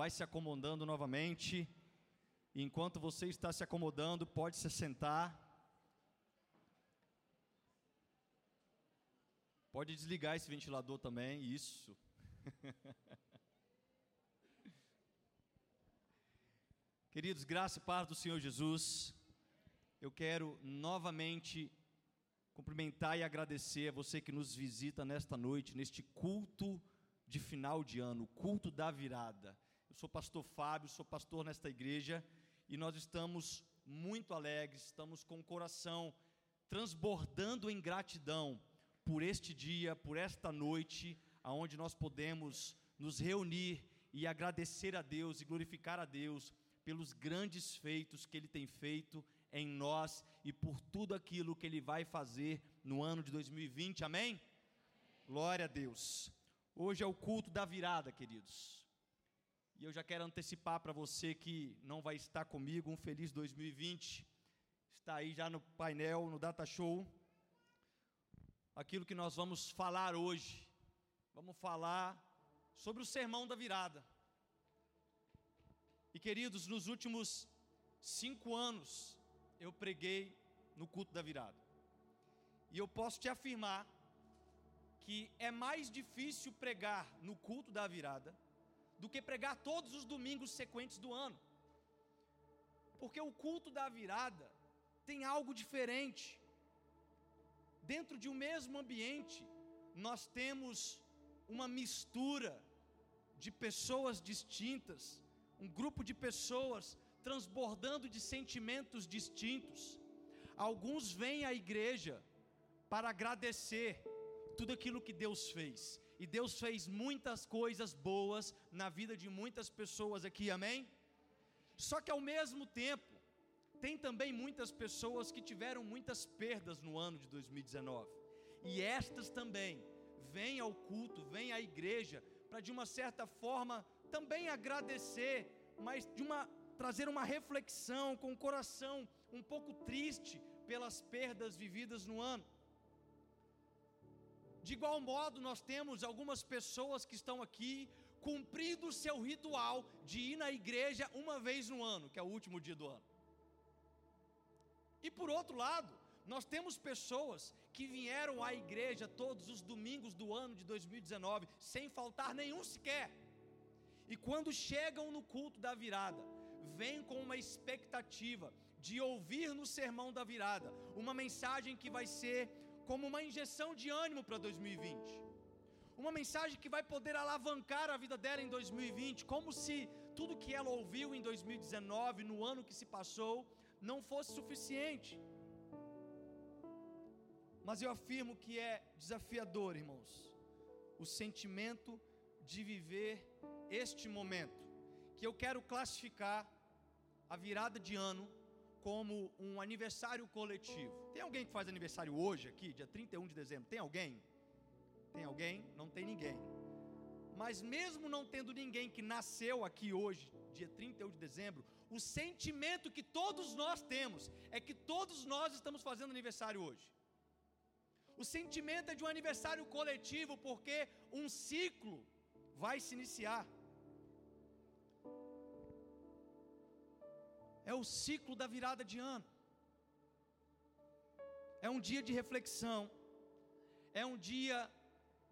vai se acomodando novamente. Enquanto você está se acomodando, pode se sentar. Pode desligar esse ventilador também, isso. Queridos, graça e paz do Senhor Jesus. Eu quero novamente cumprimentar e agradecer a você que nos visita nesta noite, neste culto de final de ano, culto da virada. Eu sou pastor Fábio, sou pastor nesta igreja e nós estamos muito alegres, estamos com o coração transbordando em gratidão por este dia, por esta noite, aonde nós podemos nos reunir e agradecer a Deus e glorificar a Deus pelos grandes feitos que Ele tem feito em nós e por tudo aquilo que Ele vai fazer no ano de 2020, amém? amém? Glória a Deus. Hoje é o culto da virada, queridos. E eu já quero antecipar para você que não vai estar comigo, um feliz 2020. Está aí já no painel, no Data Show. Aquilo que nós vamos falar hoje. Vamos falar sobre o sermão da virada. E queridos, nos últimos cinco anos, eu preguei no culto da virada. E eu posso te afirmar que é mais difícil pregar no culto da virada do que pregar todos os domingos sequentes do ano. Porque o culto da virada tem algo diferente. Dentro de um mesmo ambiente, nós temos uma mistura de pessoas distintas, um grupo de pessoas transbordando de sentimentos distintos. Alguns vêm à igreja para agradecer tudo aquilo que Deus fez. E Deus fez muitas coisas boas na vida de muitas pessoas aqui, amém? Só que ao mesmo tempo, tem também muitas pessoas que tiveram muitas perdas no ano de 2019. E estas também vêm ao culto, vêm à igreja para de uma certa forma também agradecer, mas de uma trazer uma reflexão com o coração um pouco triste pelas perdas vividas no ano. De igual modo, nós temos algumas pessoas que estão aqui cumprindo o seu ritual de ir na igreja uma vez no ano, que é o último dia do ano. E por outro lado, nós temos pessoas que vieram à igreja todos os domingos do ano de 2019, sem faltar nenhum sequer. E quando chegam no culto da virada, vem com uma expectativa de ouvir no sermão da virada uma mensagem que vai ser como uma injeção de ânimo para 2020. Uma mensagem que vai poder alavancar a vida dela em 2020, como se tudo que ela ouviu em 2019, no ano que se passou, não fosse suficiente. Mas eu afirmo que é desafiador, irmãos, o sentimento de viver este momento que eu quero classificar a virada de ano como um aniversário coletivo. Tem alguém que faz aniversário hoje aqui, dia 31 de dezembro? Tem alguém? Tem alguém? Não tem ninguém. Mas mesmo não tendo ninguém que nasceu aqui hoje, dia 31 de dezembro, o sentimento que todos nós temos é que todos nós estamos fazendo aniversário hoje. O sentimento é de um aniversário coletivo, porque um ciclo vai se iniciar. É o ciclo da virada de ano. É um dia de reflexão, é um dia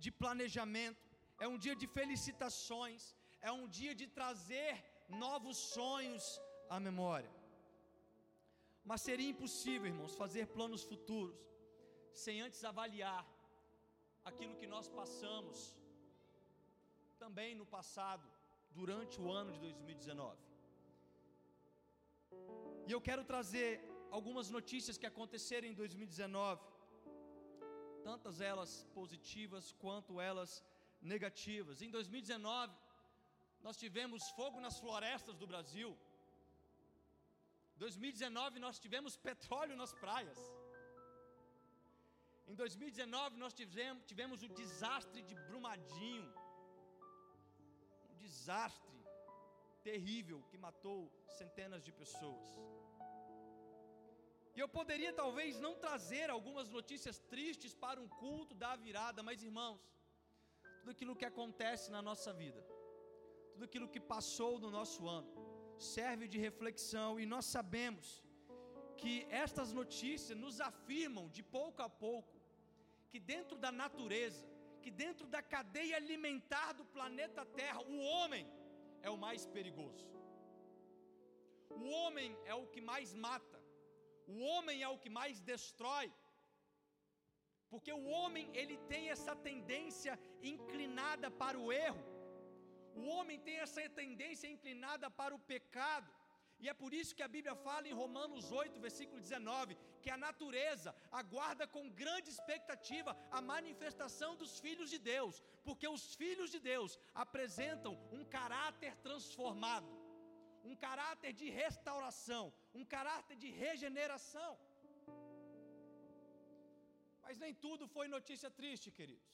de planejamento, é um dia de felicitações, é um dia de trazer novos sonhos à memória. Mas seria impossível, irmãos, fazer planos futuros sem antes avaliar aquilo que nós passamos também no passado, durante o ano de 2019. E eu quero trazer algumas notícias que aconteceram em 2019, tantas elas positivas quanto elas negativas. Em 2019, nós tivemos fogo nas florestas do Brasil. 2019 nós tivemos petróleo nas praias. Em 2019 nós tivemos, tivemos o desastre de Brumadinho. Um desastre terrível que matou centenas de pessoas. E eu poderia talvez não trazer algumas notícias tristes para um culto da virada, mas irmãos, tudo aquilo que acontece na nossa vida, tudo aquilo que passou no nosso ano serve de reflexão e nós sabemos que estas notícias nos afirmam de pouco a pouco que dentro da natureza, que dentro da cadeia alimentar do planeta Terra, o homem é o mais perigoso. O homem é o que mais mata. O homem é o que mais destrói. Porque o homem ele tem essa tendência inclinada para o erro. O homem tem essa tendência inclinada para o pecado. E é por isso que a Bíblia fala em Romanos 8, versículo 19, que a natureza aguarda com grande expectativa a manifestação dos filhos de Deus, porque os filhos de Deus apresentam um caráter transformado, um caráter de restauração, um caráter de regeneração. Mas nem tudo foi notícia triste, queridos.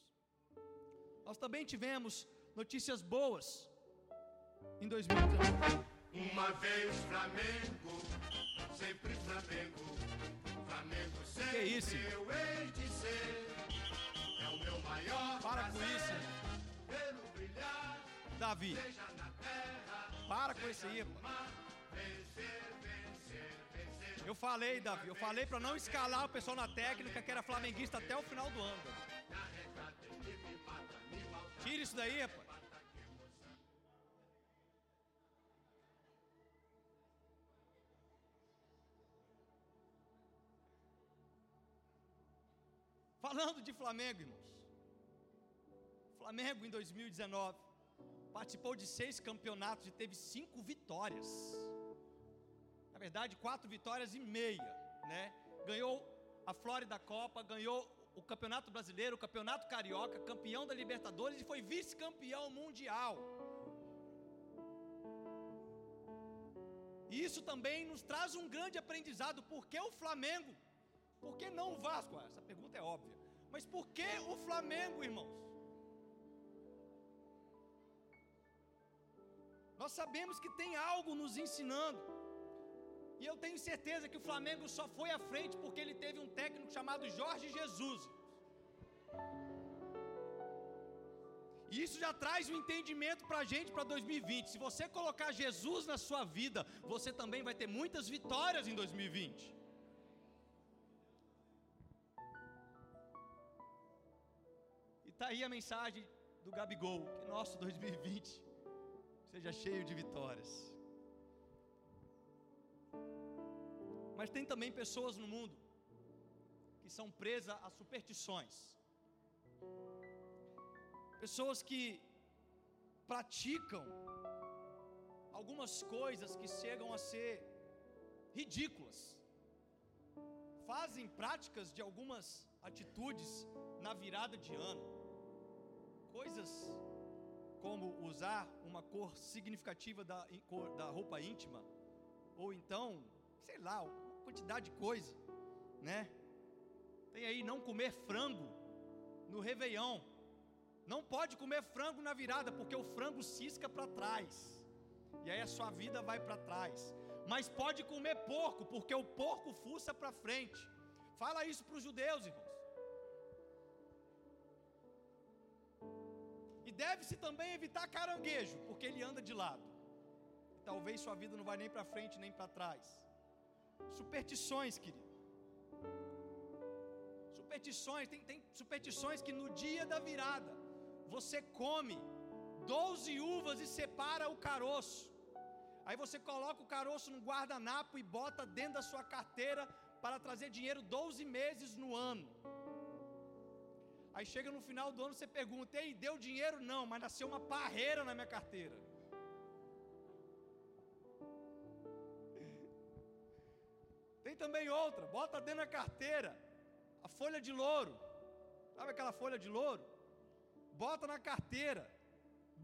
Nós também tivemos notícias boas em 2019. Uma vez Flamengo, sempre Flamengo, Flamengo sempre que isso? eu hei de ser. É o meu maior Para com isso, vê-lo brilhar, Davi. seja na terra, Para com isso aí, mar, vencer, vencer, vencer. Eu falei, Davi, eu falei para não escalar o pessoal na técnica que era flamenguista até o final do ano. Tira isso daí, rapaz. Falando de Flamengo, irmãos. Flamengo em 2019 participou de seis campeonatos e teve cinco vitórias. Na verdade, quatro vitórias e meia, né? Ganhou a Flórida Copa, ganhou o Campeonato Brasileiro, o Campeonato Carioca, campeão da Libertadores e foi vice-campeão mundial. E isso também nos traz um grande aprendizado. Por que o Flamengo? Por que não o Vasco? Essa pergunta é óbvia. Mas por que o Flamengo, irmãos? Nós sabemos que tem algo nos ensinando. E eu tenho certeza que o Flamengo só foi à frente porque ele teve um técnico chamado Jorge Jesus. E isso já traz um entendimento para a gente para 2020. Se você colocar Jesus na sua vida, você também vai ter muitas vitórias em 2020. E tá aí a mensagem do Gabigol, que nosso 2020 seja cheio de vitórias. Mas tem também pessoas no mundo que são presas a superstições. Pessoas que praticam algumas coisas que chegam a ser ridículas. Fazem práticas de algumas atitudes na virada de ano. Coisas como usar uma cor significativa da, cor, da roupa íntima, ou então, sei lá, uma quantidade de coisa, né? Tem aí não comer frango no Réveillon. Não pode comer frango na virada, porque o frango cisca para trás. E aí a sua vida vai para trás. Mas pode comer porco, porque o porco fuça para frente. Fala isso para os judeus, irmãos. Deve-se também evitar caranguejo, porque ele anda de lado. Talvez sua vida não vai nem para frente nem para trás. Superstições, querido. Superstições, tem, tem superstições que no dia da virada você come 12 uvas e separa o caroço. Aí você coloca o caroço no guardanapo e bota dentro da sua carteira para trazer dinheiro 12 meses no ano. Aí chega no final do ano você pergunta: "Ei, deu dinheiro não, mas nasceu uma parreira na minha carteira". Tem também outra, bota dentro da carteira a folha de louro. Sabe aquela folha de louro? Bota na carteira.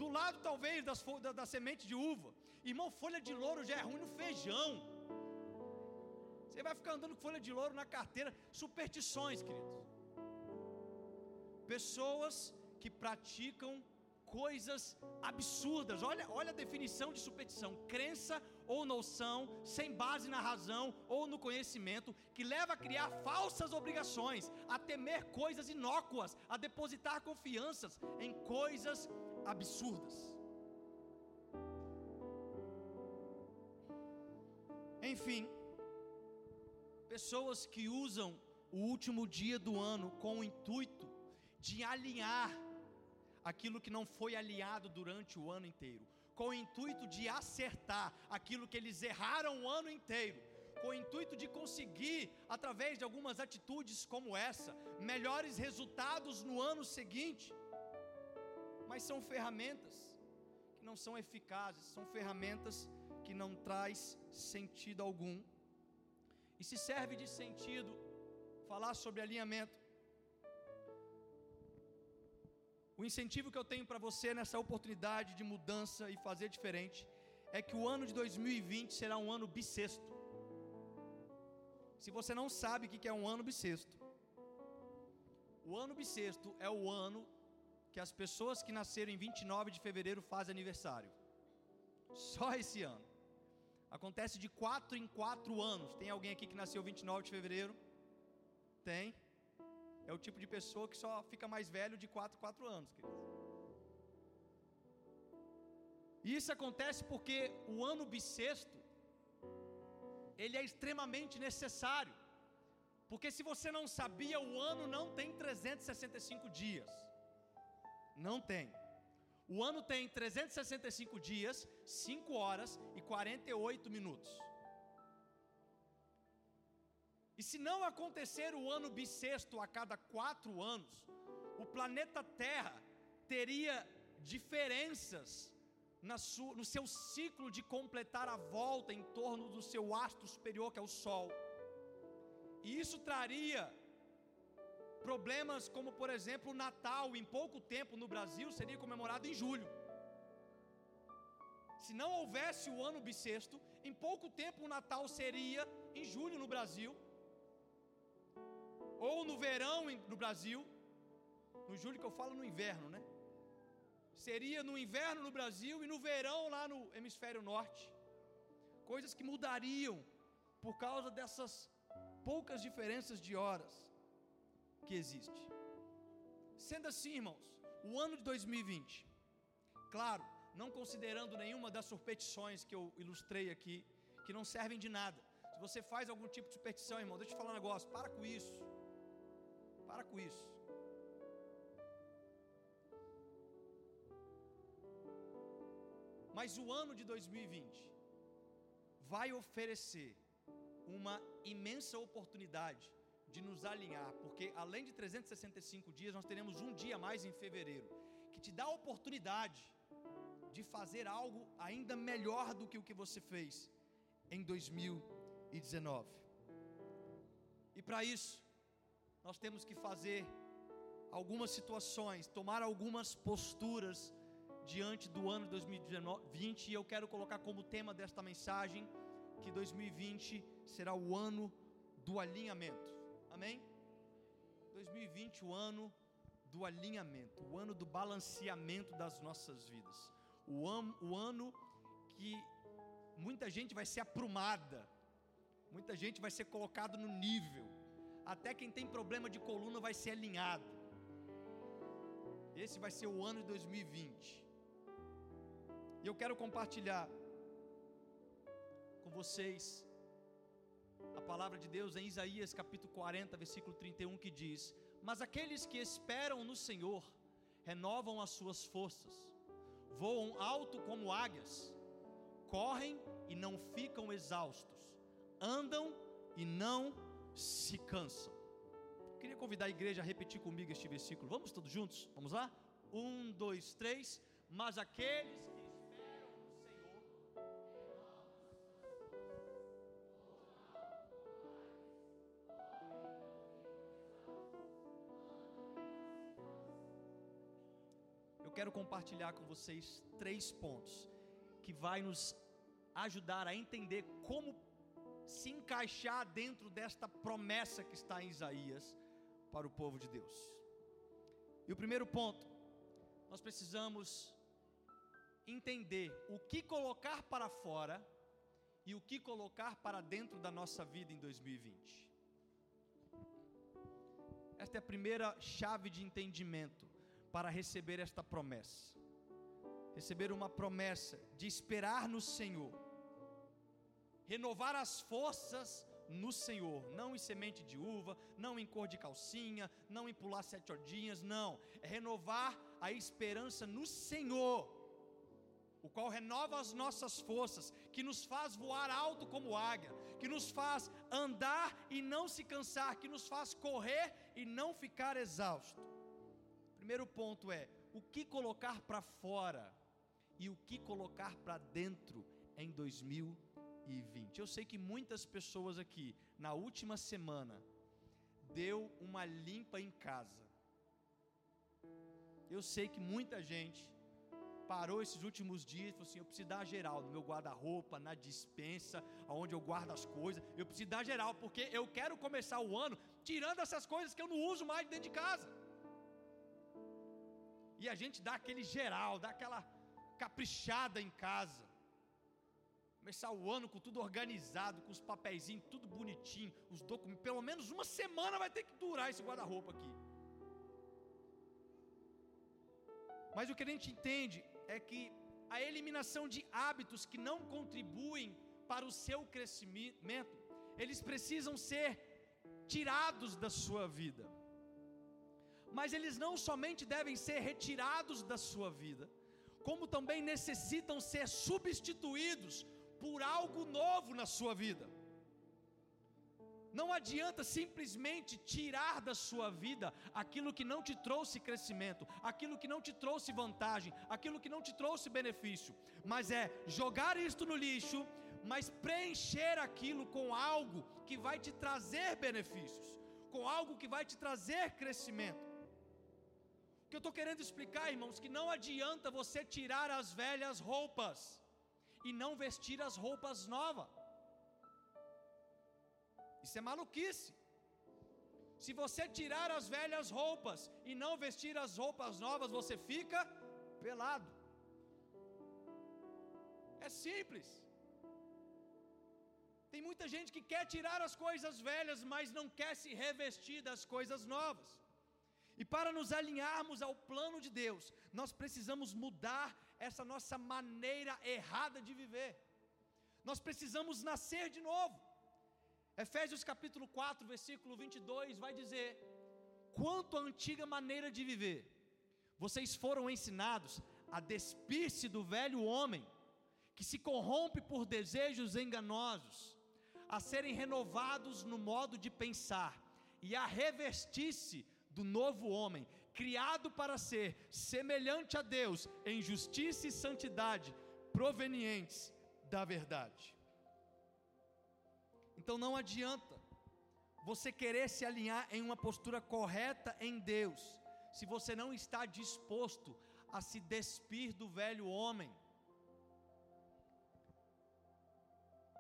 Do lado talvez das da, da semente de uva. Irmão, folha de louro já é ruim no feijão. Você vai ficar andando com folha de louro na carteira. Superstições, queridos pessoas que praticam coisas absurdas. Olha, olha a definição de superstição: crença ou noção sem base na razão ou no conhecimento, que leva a criar falsas obrigações, a temer coisas inócuas, a depositar confianças em coisas absurdas. Enfim, pessoas que usam o último dia do ano com o intuito de alinhar aquilo que não foi alinhado durante o ano inteiro, com o intuito de acertar aquilo que eles erraram o ano inteiro, com o intuito de conseguir, através de algumas atitudes como essa, melhores resultados no ano seguinte. Mas são ferramentas que não são eficazes, são ferramentas que não traz sentido algum. E se serve de sentido falar sobre alinhamento, O incentivo que eu tenho para você nessa oportunidade de mudança e fazer diferente é que o ano de 2020 será um ano bissexto. Se você não sabe o que é um ano bissexto, o ano bissexto é o ano que as pessoas que nasceram em 29 de fevereiro fazem aniversário. Só esse ano. Acontece de 4 em 4 anos. Tem alguém aqui que nasceu 29 de fevereiro? Tem. É o tipo de pessoa que só fica mais velho de 4 em 4 anos, queridos. E isso acontece porque o ano bissexto ele é extremamente necessário. Porque se você não sabia, o ano não tem 365 dias. Não tem. O ano tem 365 dias, 5 horas e 48 minutos. E se não acontecer o ano bissexto a cada quatro anos, o planeta Terra teria diferenças sua, no seu ciclo de completar a volta em torno do seu astro superior, que é o Sol. E isso traria problemas como, por exemplo, o Natal, em pouco tempo no Brasil, seria comemorado em julho. Se não houvesse o ano bissexto, em pouco tempo o Natal seria em julho no Brasil ou no verão no Brasil, no julho que eu falo no inverno, né? Seria no inverno no Brasil e no verão lá no hemisfério norte. Coisas que mudariam por causa dessas poucas diferenças de horas que existe. Sendo assim, irmãos, o ano de 2020, claro, não considerando nenhuma das superstições que eu ilustrei aqui, que não servem de nada. Se você faz algum tipo de superstição, irmão, deixa eu te falar um negócio, para com isso. Para com isso. Mas o ano de 2020 vai oferecer uma imensa oportunidade de nos alinhar, porque além de 365 dias, nós teremos um dia mais em fevereiro, que te dá a oportunidade de fazer algo ainda melhor do que o que você fez em 2019. E para isso, nós temos que fazer algumas situações, tomar algumas posturas diante do ano 2020 e eu quero colocar como tema desta mensagem que 2020 será o ano do alinhamento. Amém? 2020 o ano do alinhamento, o ano do balanceamento das nossas vidas. O, ano, o ano que muita gente vai ser aprumada, muita gente vai ser colocado no nível até quem tem problema de coluna vai ser alinhado. Esse vai ser o ano de 2020. E eu quero compartilhar com vocês a palavra de Deus em Isaías capítulo 40, versículo 31, que diz: Mas aqueles que esperam no Senhor renovam as suas forças, voam alto como águias, correm e não ficam exaustos, andam e não se cansam. Queria convidar a igreja a repetir comigo este versículo. Vamos todos juntos? Vamos lá? Um, dois, três. Mas aqueles que esperam no Senhor. Eu quero compartilhar com vocês três pontos que vai nos ajudar a entender como se encaixar dentro desta promessa que está em Isaías para o povo de Deus. E o primeiro ponto, nós precisamos entender o que colocar para fora e o que colocar para dentro da nossa vida em 2020. Esta é a primeira chave de entendimento para receber esta promessa. Receber uma promessa de esperar no Senhor renovar as forças no Senhor, não em semente de uva, não em cor de calcinha, não em pular sete ordinhas, não, é renovar a esperança no Senhor, o qual renova as nossas forças, que nos faz voar alto como águia, que nos faz andar e não se cansar, que nos faz correr e não ficar exausto. Primeiro ponto é o que colocar para fora e o que colocar para dentro em 2020. Eu sei que muitas pessoas aqui, na última semana, deu uma limpa em casa. Eu sei que muita gente parou esses últimos dias e falou assim: eu preciso dar geral no meu guarda-roupa, na dispensa, aonde eu guardo as coisas. Eu preciso dar geral, porque eu quero começar o ano tirando essas coisas que eu não uso mais dentro de casa. E a gente dá aquele geral, dá aquela caprichada em casa. Começar o ano com tudo organizado, com os papeizinhos tudo bonitinho, os documentos. Pelo menos uma semana vai ter que durar esse guarda-roupa aqui. Mas o que a gente entende é que a eliminação de hábitos que não contribuem para o seu crescimento, eles precisam ser tirados da sua vida. Mas eles não somente devem ser retirados da sua vida, como também necessitam ser substituídos por algo novo na sua vida. Não adianta simplesmente tirar da sua vida aquilo que não te trouxe crescimento, aquilo que não te trouxe vantagem, aquilo que não te trouxe benefício, mas é jogar isto no lixo, mas preencher aquilo com algo que vai te trazer benefícios, com algo que vai te trazer crescimento. O que eu estou querendo explicar, irmãos, que não adianta você tirar as velhas roupas e não vestir as roupas novas. Isso é maluquice. Se você tirar as velhas roupas e não vestir as roupas novas, você fica pelado. É simples. Tem muita gente que quer tirar as coisas velhas, mas não quer se revestir das coisas novas. E para nos alinharmos ao plano de Deus, nós precisamos mudar essa nossa maneira errada de viver. Nós precisamos nascer de novo. Efésios capítulo 4, versículo 22 vai dizer: Quanto à antiga maneira de viver, vocês foram ensinados a despir-se do velho homem, que se corrompe por desejos enganosos, a serem renovados no modo de pensar e a revestir-se do novo homem, criado para ser semelhante a Deus em justiça e santidade, provenientes da verdade. Então não adianta você querer se alinhar em uma postura correta em Deus, se você não está disposto a se despir do velho homem.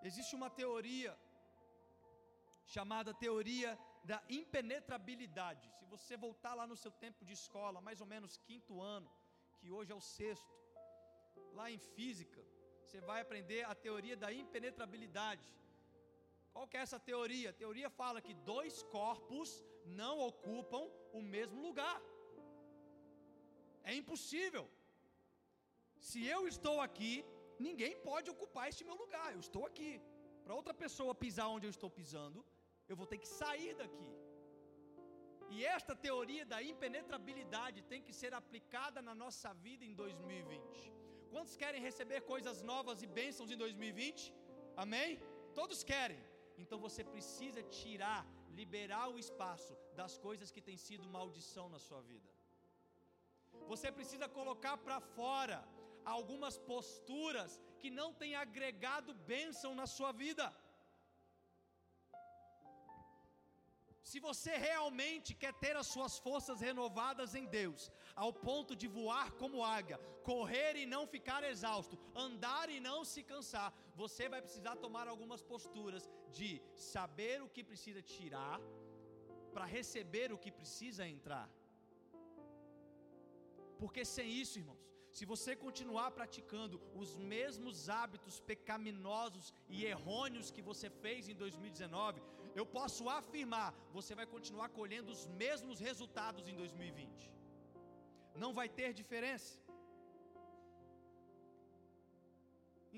Existe uma teoria chamada teoria da impenetrabilidade. Se você voltar lá no seu tempo de escola, mais ou menos quinto ano, que hoje é o sexto, lá em física, você vai aprender a teoria da impenetrabilidade. Qual que é essa teoria? A teoria fala que dois corpos não ocupam o mesmo lugar. É impossível. Se eu estou aqui, ninguém pode ocupar este meu lugar. Eu estou aqui. Para outra pessoa pisar onde eu estou pisando, eu vou ter que sair daqui. E esta teoria da impenetrabilidade tem que ser aplicada na nossa vida em 2020. Quantos querem receber coisas novas e bênçãos em 2020? Amém? Todos querem. Então você precisa tirar, liberar o espaço das coisas que têm sido maldição na sua vida. Você precisa colocar para fora algumas posturas que não têm agregado bênção na sua vida. Se você realmente quer ter as suas forças renovadas em Deus, ao ponto de voar como águia, correr e não ficar exausto, andar e não se cansar, você vai precisar tomar algumas posturas de saber o que precisa tirar para receber o que precisa entrar. Porque sem isso, irmãos, se você continuar praticando os mesmos hábitos pecaminosos e errôneos que você fez em 2019, eu posso afirmar, você vai continuar colhendo os mesmos resultados em 2020. Não vai ter diferença.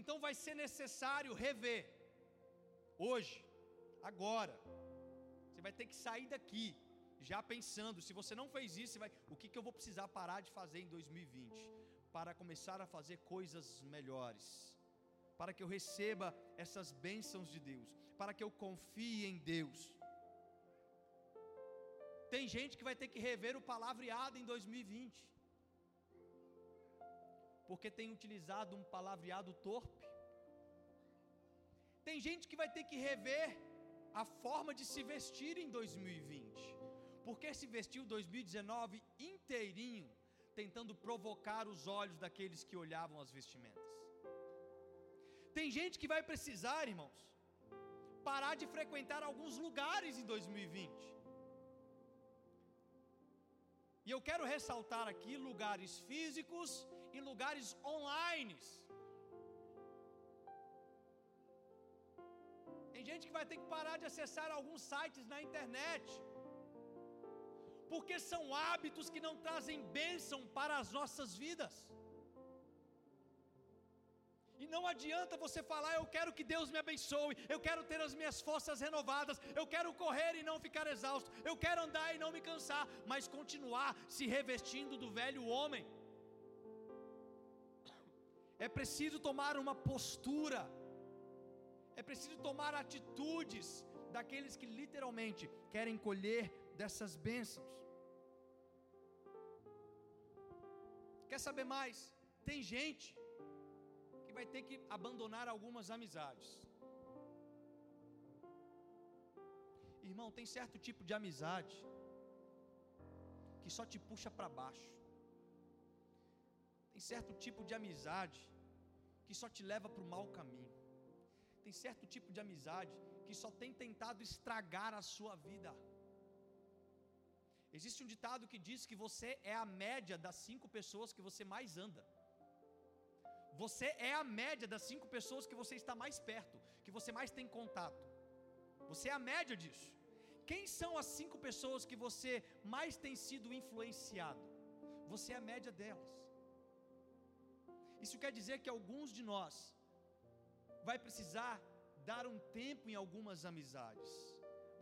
Então vai ser necessário rever hoje, agora, você vai ter que sair daqui já pensando, se você não fez isso, vai, o que, que eu vou precisar parar de fazer em 2020 para começar a fazer coisas melhores, para que eu receba essas bênçãos de Deus, para que eu confie em Deus. Tem gente que vai ter que rever o palavreado em 2020, porque tem utilizado um palavreado torpe. Tem gente que vai ter que rever a forma de se vestir em 2020 porque se vestiu 2019 inteirinho, tentando provocar os olhos daqueles que olhavam as vestimentas. Tem gente que vai precisar, irmãos, parar de frequentar alguns lugares em 2020. E eu quero ressaltar aqui lugares físicos e lugares online. Tem gente que vai ter que parar de acessar alguns sites na internet porque são hábitos que não trazem bênção para as nossas vidas. E não adianta você falar, eu quero que Deus me abençoe, eu quero ter as minhas forças renovadas, eu quero correr e não ficar exausto, eu quero andar e não me cansar, mas continuar se revestindo do velho homem. É preciso tomar uma postura, é preciso tomar atitudes daqueles que literalmente querem colher dessas bênçãos. Quer saber mais? Tem gente que vai ter que abandonar algumas amizades. Irmão, tem certo tipo de amizade que só te puxa para baixo. Tem certo tipo de amizade que só te leva para o mau caminho. Tem certo tipo de amizade que só tem tentado estragar a sua vida. Existe um ditado que diz que você é a média das cinco pessoas que você mais anda. Você é a média das cinco pessoas que você está mais perto, que você mais tem contato. Você é a média disso. Quem são as cinco pessoas que você mais tem sido influenciado? Você é a média delas. Isso quer dizer que alguns de nós vai precisar dar um tempo em algumas amizades.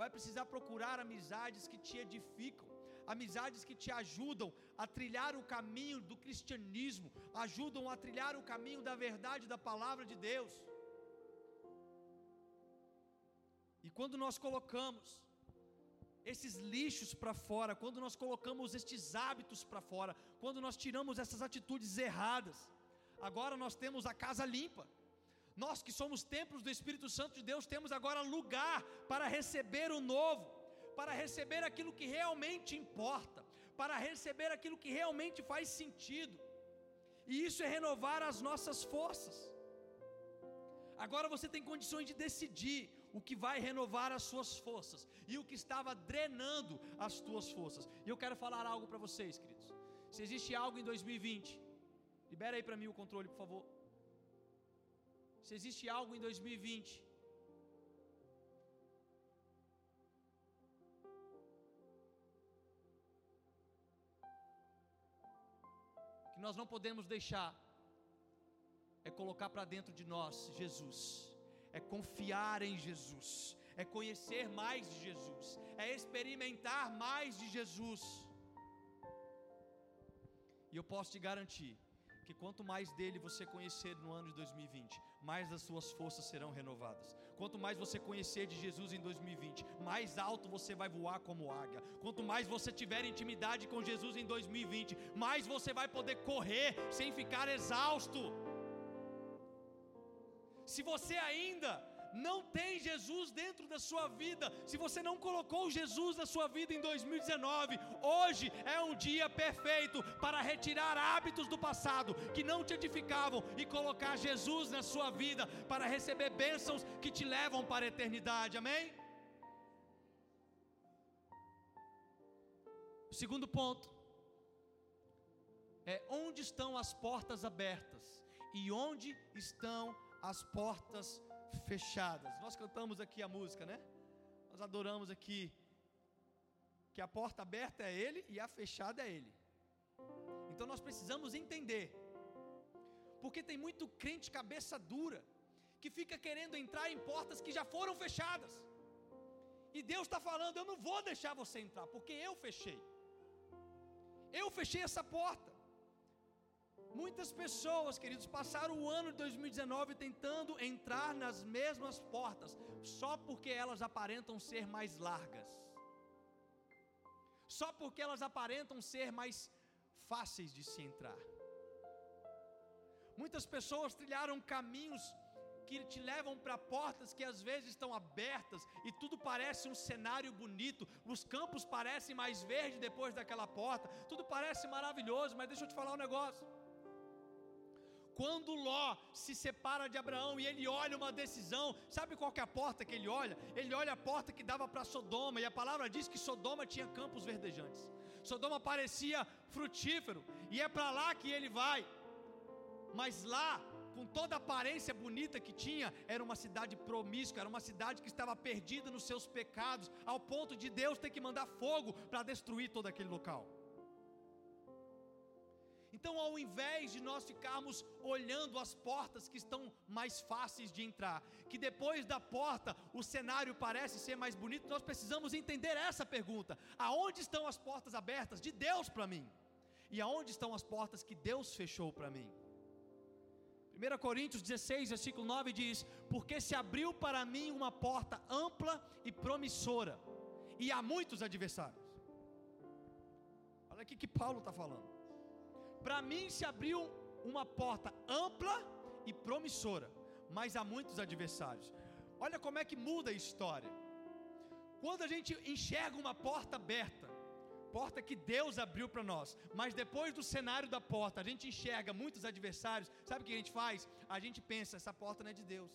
Vai precisar procurar amizades que te edificam amizades que te ajudam a trilhar o caminho do cristianismo, ajudam a trilhar o caminho da verdade da palavra de Deus. E quando nós colocamos esses lixos para fora, quando nós colocamos estes hábitos para fora, quando nós tiramos essas atitudes erradas, agora nós temos a casa limpa. Nós que somos templos do Espírito Santo de Deus, temos agora lugar para receber o novo para receber aquilo que realmente importa, para receber aquilo que realmente faz sentido. E isso é renovar as nossas forças. Agora você tem condições de decidir o que vai renovar as suas forças e o que estava drenando as tuas forças. E eu quero falar algo para vocês, queridos. Se existe algo em 2020, libera aí para mim o controle, por favor. Se existe algo em 2020 que nós não podemos deixar é colocar para dentro de nós Jesus, é confiar em Jesus, é conhecer mais de Jesus, é experimentar mais de Jesus. E eu posso te garantir que quanto mais dele você conhecer no ano de 2020, mais as suas forças serão renovadas. Quanto mais você conhecer de Jesus em 2020, mais alto você vai voar como águia. Quanto mais você tiver intimidade com Jesus em 2020, mais você vai poder correr sem ficar exausto. Se você ainda não tem Jesus dentro da sua vida, se você não colocou Jesus na sua vida em 2019, hoje é um dia perfeito para retirar hábitos do passado que não te edificavam e colocar Jesus na sua vida para receber bênçãos que te levam para a eternidade. Amém? Segundo ponto é onde estão as portas abertas e onde estão as portas abertas fechadas. Nós cantamos aqui a música, né? Nós adoramos aqui que a porta aberta é Ele e a fechada é Ele. Então nós precisamos entender, porque tem muito crente cabeça dura que fica querendo entrar em portas que já foram fechadas. E Deus está falando: eu não vou deixar você entrar, porque eu fechei. Eu fechei essa porta. Muitas pessoas, queridos, passaram o ano de 2019 tentando entrar nas mesmas portas, só porque elas aparentam ser mais largas, só porque elas aparentam ser mais fáceis de se entrar. Muitas pessoas trilharam caminhos que te levam para portas que às vezes estão abertas e tudo parece um cenário bonito, os campos parecem mais verdes depois daquela porta, tudo parece maravilhoso, mas deixa eu te falar um negócio. Quando Ló se separa de Abraão e ele olha uma decisão, sabe qual que é a porta que ele olha? Ele olha a porta que dava para Sodoma, e a palavra diz que Sodoma tinha campos verdejantes. Sodoma parecia frutífero, e é para lá que ele vai. Mas lá, com toda a aparência bonita que tinha, era uma cidade promíscua, era uma cidade que estava perdida nos seus pecados, ao ponto de Deus ter que mandar fogo para destruir todo aquele local. Então, ao invés de nós ficarmos olhando as portas que estão mais fáceis de entrar, que depois da porta o cenário parece ser mais bonito, nós precisamos entender essa pergunta: aonde estão as portas abertas de Deus para mim? E aonde estão as portas que Deus fechou para mim? 1 Coríntios 16, versículo 9 diz: Porque se abriu para mim uma porta ampla e promissora, e há muitos adversários. Olha aqui que Paulo está falando. Para mim se abriu uma porta ampla e promissora, mas há muitos adversários. Olha como é que muda a história. Quando a gente enxerga uma porta aberta, porta que Deus abriu para nós, mas depois do cenário da porta, a gente enxerga muitos adversários, sabe o que a gente faz? A gente pensa, essa porta não é de Deus.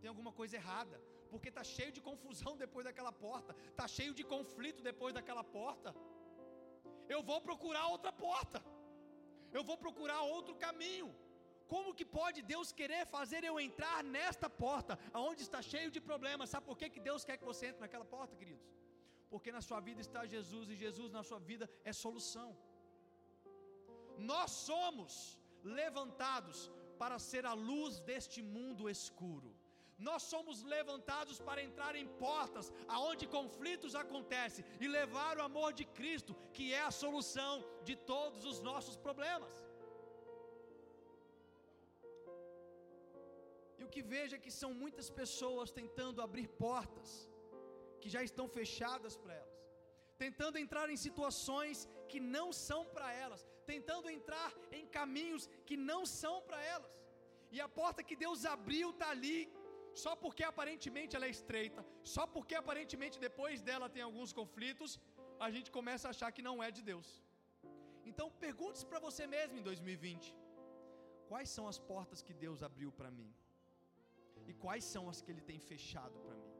Tem alguma coisa errada, porque está cheio de confusão depois daquela porta, está cheio de conflito depois daquela porta. Eu vou procurar outra porta, eu vou procurar outro caminho. Como que pode Deus querer fazer eu entrar nesta porta, aonde está cheio de problemas? Sabe por que, que Deus quer que você entre naquela porta, queridos? Porque na sua vida está Jesus e Jesus na sua vida é solução. Nós somos levantados para ser a luz deste mundo escuro. Nós somos levantados para entrar em portas aonde conflitos acontecem e levar o amor de Cristo, que é a solução de todos os nossos problemas. E o que vejo é que são muitas pessoas tentando abrir portas que já estão fechadas para elas, tentando entrar em situações que não são para elas, tentando entrar em caminhos que não são para elas. E a porta que Deus abriu está ali, só porque aparentemente ela é estreita, só porque aparentemente depois dela tem alguns conflitos, a gente começa a achar que não é de Deus. Então pergunte-se para você mesmo em 2020: quais são as portas que Deus abriu para mim? E quais são as que Ele tem fechado para mim?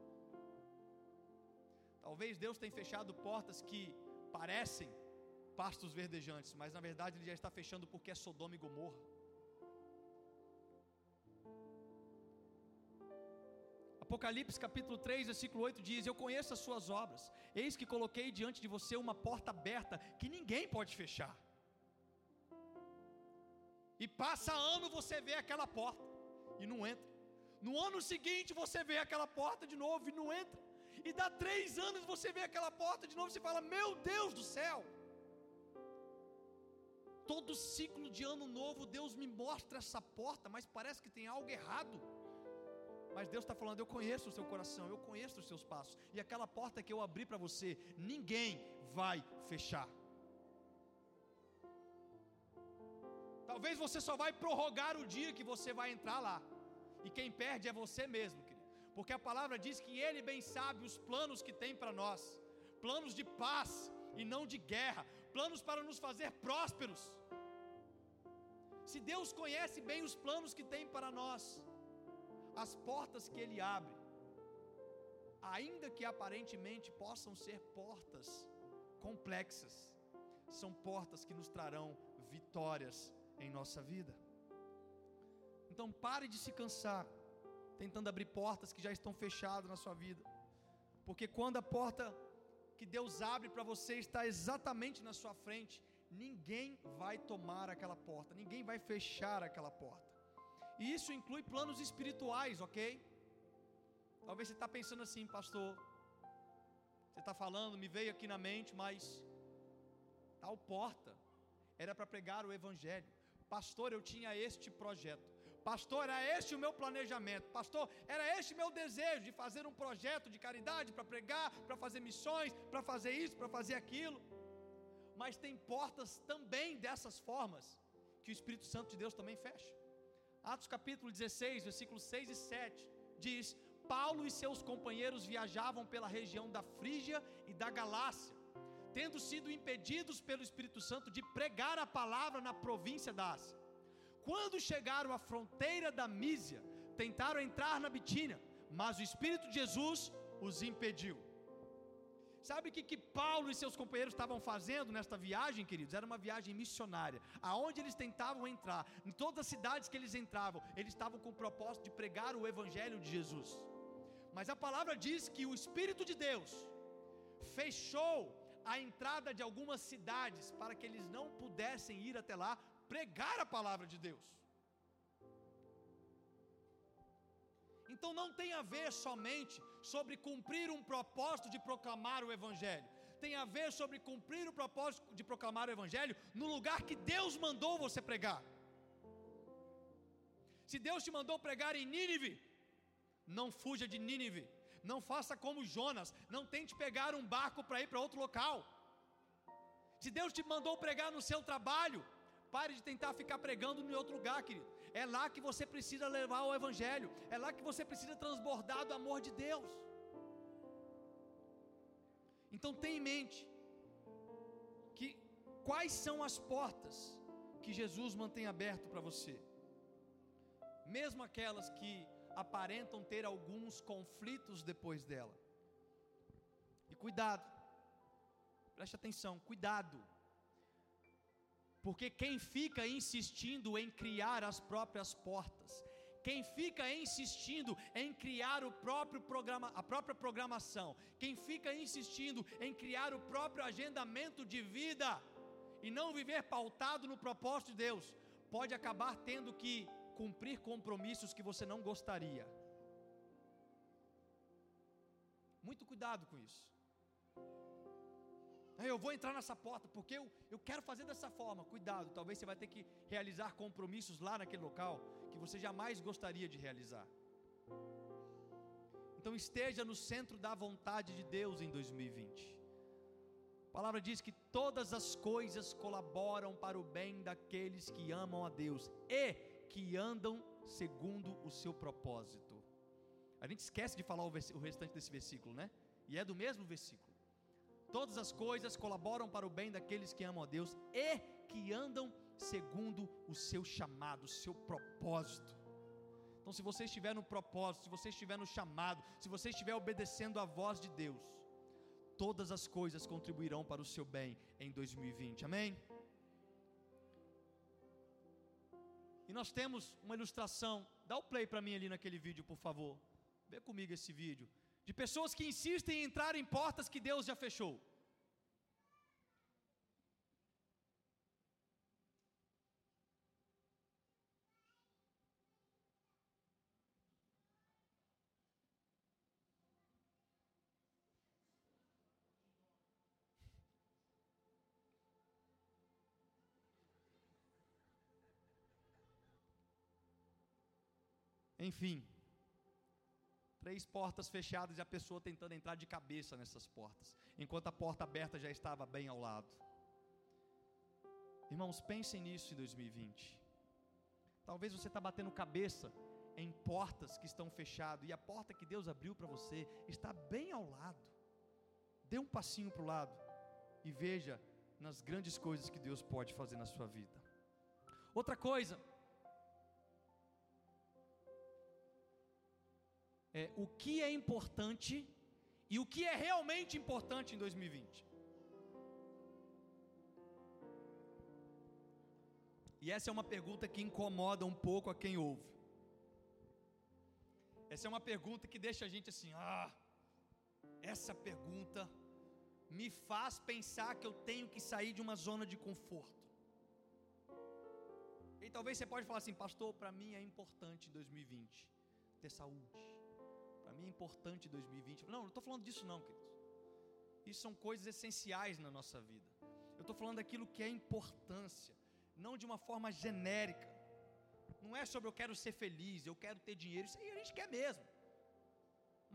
Talvez Deus tenha fechado portas que parecem pastos verdejantes, mas na verdade Ele já está fechando porque é Sodoma e Gomorra. Apocalipse capítulo 3, versículo 8 diz: Eu conheço as suas obras, eis que coloquei diante de você uma porta aberta que ninguém pode fechar. E passa ano você vê aquela porta e não entra. No ano seguinte você vê aquela porta de novo e não entra. E dá três anos você vê aquela porta de novo e você fala: Meu Deus do céu! Todo ciclo de ano novo, Deus me mostra essa porta, mas parece que tem algo errado. Mas Deus está falando: Eu conheço o seu coração, eu conheço os seus passos, e aquela porta que eu abri para você, ninguém vai fechar. Talvez você só vai prorrogar o dia que você vai entrar lá, e quem perde é você mesmo, querido, porque a palavra diz que Ele bem sabe os planos que tem para nós planos de paz e não de guerra, planos para nos fazer prósperos. Se Deus conhece bem os planos que tem para nós, as portas que Ele abre, ainda que aparentemente possam ser portas complexas, são portas que nos trarão vitórias em nossa vida. Então pare de se cansar tentando abrir portas que já estão fechadas na sua vida. Porque quando a porta que Deus abre para você está exatamente na sua frente, ninguém vai tomar aquela porta, ninguém vai fechar aquela porta. E isso inclui planos espirituais, ok? Talvez você está pensando assim, pastor. Você está falando, me veio aqui na mente, mas tal porta era para pregar o Evangelho. Pastor, eu tinha este projeto. Pastor, era este o meu planejamento. Pastor, era este meu desejo de fazer um projeto de caridade para pregar, para fazer missões, para fazer isso, para fazer aquilo. Mas tem portas também dessas formas que o Espírito Santo de Deus também fecha. Atos capítulo 16, versículos 6 e 7 diz: Paulo e seus companheiros viajavam pela região da Frígia e da Galácia, tendo sido impedidos pelo Espírito Santo de pregar a palavra na província da Ásia. Quando chegaram à fronteira da Mísia, tentaram entrar na Bitínia, mas o Espírito de Jesus os impediu. Sabe o que, que Paulo e seus companheiros estavam fazendo nesta viagem, queridos? Era uma viagem missionária. Aonde eles tentavam entrar, em todas as cidades que eles entravam, eles estavam com o propósito de pregar o Evangelho de Jesus. Mas a palavra diz que o Espírito de Deus fechou a entrada de algumas cidades para que eles não pudessem ir até lá pregar a palavra de Deus. Então não tem a ver somente sobre cumprir um propósito de proclamar o Evangelho. Tem a ver sobre cumprir o propósito de proclamar o Evangelho no lugar que Deus mandou você pregar. Se Deus te mandou pregar em Nínive, não fuja de Nínive. Não faça como Jonas. Não tente pegar um barco para ir para outro local. Se Deus te mandou pregar no seu trabalho, pare de tentar ficar pregando em outro lugar, querido. É lá que você precisa levar o Evangelho. É lá que você precisa transbordar do amor de Deus. Então tenha em mente que quais são as portas que Jesus mantém aberto para você. Mesmo aquelas que aparentam ter alguns conflitos depois dela. E cuidado. Preste atenção, cuidado porque quem fica insistindo em criar as próprias portas, quem fica insistindo em criar o próprio programa, a própria programação, quem fica insistindo em criar o próprio agendamento de vida e não viver pautado no propósito de Deus, pode acabar tendo que cumprir compromissos que você não gostaria. Muito cuidado com isso. Eu vou entrar nessa porta porque eu, eu quero fazer dessa forma. Cuidado, talvez você vai ter que realizar compromissos lá naquele local que você jamais gostaria de realizar. Então esteja no centro da vontade de Deus em 2020. A palavra diz que todas as coisas colaboram para o bem daqueles que amam a Deus e que andam segundo o seu propósito. A gente esquece de falar o, o restante desse versículo, né? E é do mesmo versículo. Todas as coisas colaboram para o bem daqueles que amam a Deus e que andam segundo o seu chamado, o seu propósito. Então, se você estiver no propósito, se você estiver no chamado, se você estiver obedecendo a voz de Deus, todas as coisas contribuirão para o seu bem em 2020. Amém? E nós temos uma ilustração. Dá o play para mim ali naquele vídeo, por favor. Vê comigo esse vídeo de pessoas que insistem em entrar em portas que Deus já fechou. Enfim, Três portas fechadas e a pessoa tentando entrar de cabeça nessas portas, enquanto a porta aberta já estava bem ao lado. Irmãos, pensem nisso em 2020. Talvez você está batendo cabeça em portas que estão fechadas e a porta que Deus abriu para você está bem ao lado. Dê um passinho para o lado e veja nas grandes coisas que Deus pode fazer na sua vida. Outra coisa, é, o que é importante e o que é realmente importante em 2020. E essa é uma pergunta que incomoda um pouco a quem ouve. Essa é uma pergunta que deixa a gente assim, ah, essa pergunta me faz pensar que eu tenho que sair de uma zona de conforto. E talvez você pode falar assim, pastor, para mim é importante 2020 ter saúde. Para mim é importante 2020. Não, não estou falando disso não, queridos. Isso são coisas essenciais na nossa vida. Eu estou falando daquilo que é importância, não de uma forma genérica. Não é sobre eu quero ser feliz, eu quero ter dinheiro, isso aí a gente quer mesmo.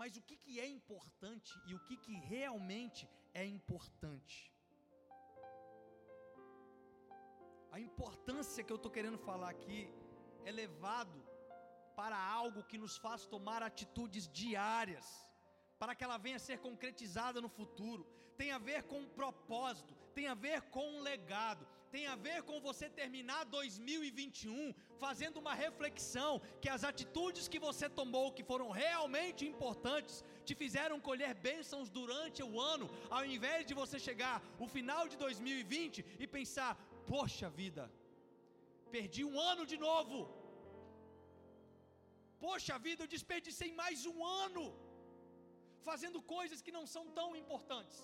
Mas o que, que é importante e o que, que realmente é importante? A importância que eu estou querendo falar aqui é levado para algo que nos faz tomar atitudes diárias, para que ela venha a ser concretizada no futuro. Tem a ver com um propósito, tem a ver com um legado, tem a ver com você terminar 2021 fazendo uma reflexão que as atitudes que você tomou, que foram realmente importantes, te fizeram colher bênçãos durante o ano, ao invés de você chegar o final de 2020 e pensar: poxa vida, perdi um ano de novo. Poxa vida, eu desperdicei mais um ano fazendo coisas que não são tão importantes,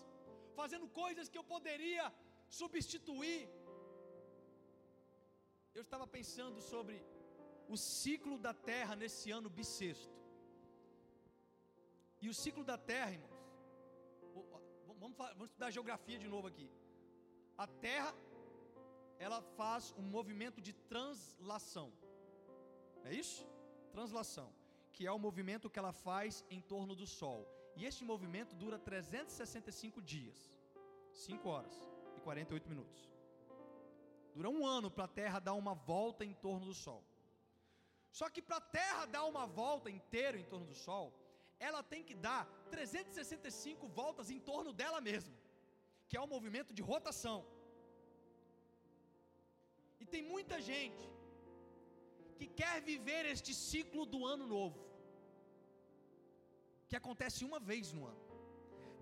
fazendo coisas que eu poderia substituir. Eu estava pensando sobre o ciclo da terra nesse ano bissexto. E o ciclo da terra, irmãos, vamos, vamos estudar geografia de novo aqui. A terra, ela faz um movimento de translação. É isso? Translação. Que é o movimento que ela faz em torno do Sol. E este movimento dura 365 dias, 5 horas e 48 minutos. Dura um ano para a Terra dar uma volta em torno do Sol. Só que para a Terra dar uma volta inteira em torno do Sol, ela tem que dar 365 voltas em torno dela mesma, que é o um movimento de rotação. E tem muita gente que quer viver este ciclo do ano novo, que acontece uma vez no ano.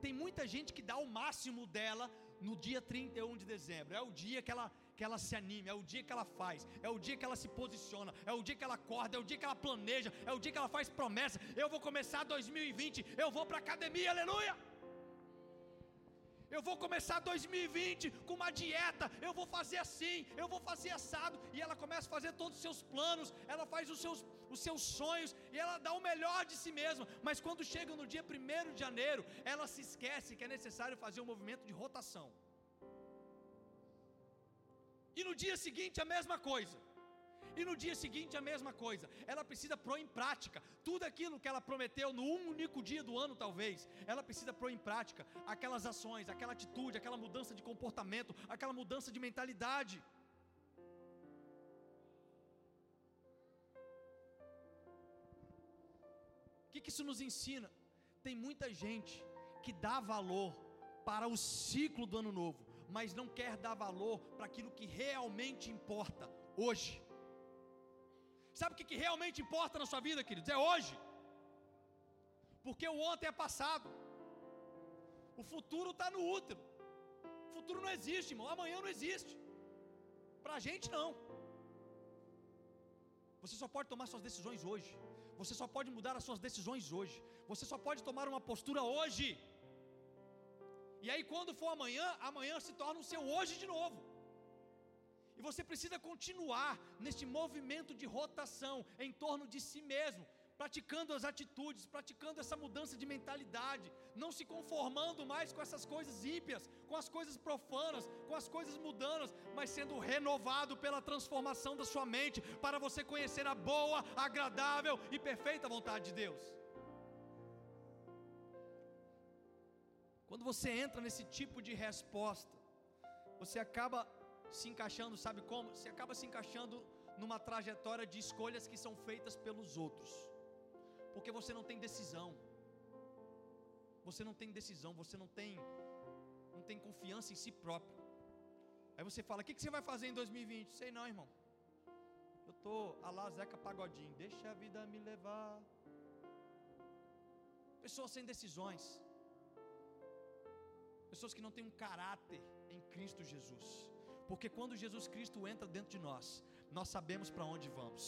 Tem muita gente que dá o máximo dela no dia 31 de dezembro, é o dia que ela, que ela se anime, é o dia que ela faz, é o dia que ela se posiciona, é o dia que ela acorda, é o dia que ela planeja, é o dia que ela faz promessa. Eu vou começar 2020, eu vou para a academia, aleluia! Eu vou começar 2020 com uma dieta, eu vou fazer assim, eu vou fazer assado, e ela começa a fazer todos os seus planos, ela faz os seus, os seus sonhos, e ela dá o melhor de si mesma, mas quando chega no dia 1 de janeiro, ela se esquece que é necessário fazer um movimento de rotação. E no dia seguinte a mesma coisa. E no dia seguinte a mesma coisa. Ela precisa pôr em prática tudo aquilo que ela prometeu no único dia do ano, talvez. Ela precisa pôr em prática aquelas ações, aquela atitude, aquela mudança de comportamento, aquela mudança de mentalidade. O que, que isso nos ensina? Tem muita gente que dá valor para o ciclo do ano novo, mas não quer dar valor para aquilo que realmente importa hoje. Sabe o que, que realmente importa na sua vida, queridos? É hoje. Porque o ontem é passado. O futuro está no útero. O futuro não existe, irmão. Amanhã não existe. Para a gente não. Você só pode tomar suas decisões hoje. Você só pode mudar as suas decisões hoje. Você só pode tomar uma postura hoje. E aí, quando for amanhã, amanhã se torna o seu hoje de novo. E você precisa continuar neste movimento de rotação em torno de si mesmo, praticando as atitudes, praticando essa mudança de mentalidade, não se conformando mais com essas coisas ímpias, com as coisas profanas, com as coisas mudanas, mas sendo renovado pela transformação da sua mente, para você conhecer a boa, agradável e perfeita vontade de Deus. Quando você entra nesse tipo de resposta, você acaba se encaixando, sabe como? Você acaba se encaixando numa trajetória de escolhas que são feitas pelos outros, porque você não tem decisão, você não tem decisão, você não tem, não tem confiança em si próprio. Aí você fala: O que, que você vai fazer em 2020? Sei não, irmão. Eu tô a lá Zeca Pagodinho, deixa a vida me levar. Pessoas sem decisões, pessoas que não têm um caráter em Cristo Jesus. Porque quando Jesus Cristo entra dentro de nós, nós sabemos para onde vamos.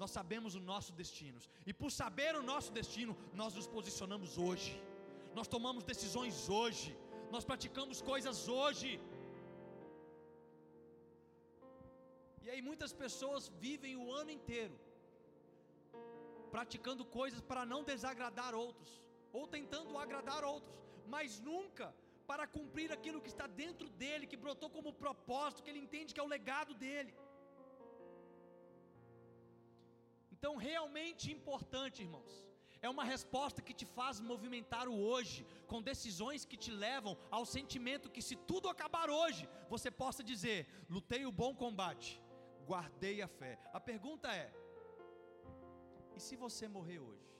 Nós sabemos o nosso destino. E por saber o nosso destino, nós nos posicionamos hoje. Nós tomamos decisões hoje. Nós praticamos coisas hoje. E aí muitas pessoas vivem o ano inteiro praticando coisas para não desagradar outros, ou tentando agradar outros, mas nunca para cumprir aquilo que está dentro dele, que brotou como propósito, que ele entende que é o legado dele. Então, realmente importante, irmãos, é uma resposta que te faz movimentar o hoje, com decisões que te levam ao sentimento que, se tudo acabar hoje, você possa dizer: lutei o bom combate, guardei a fé. A pergunta é: e se você morrer hoje?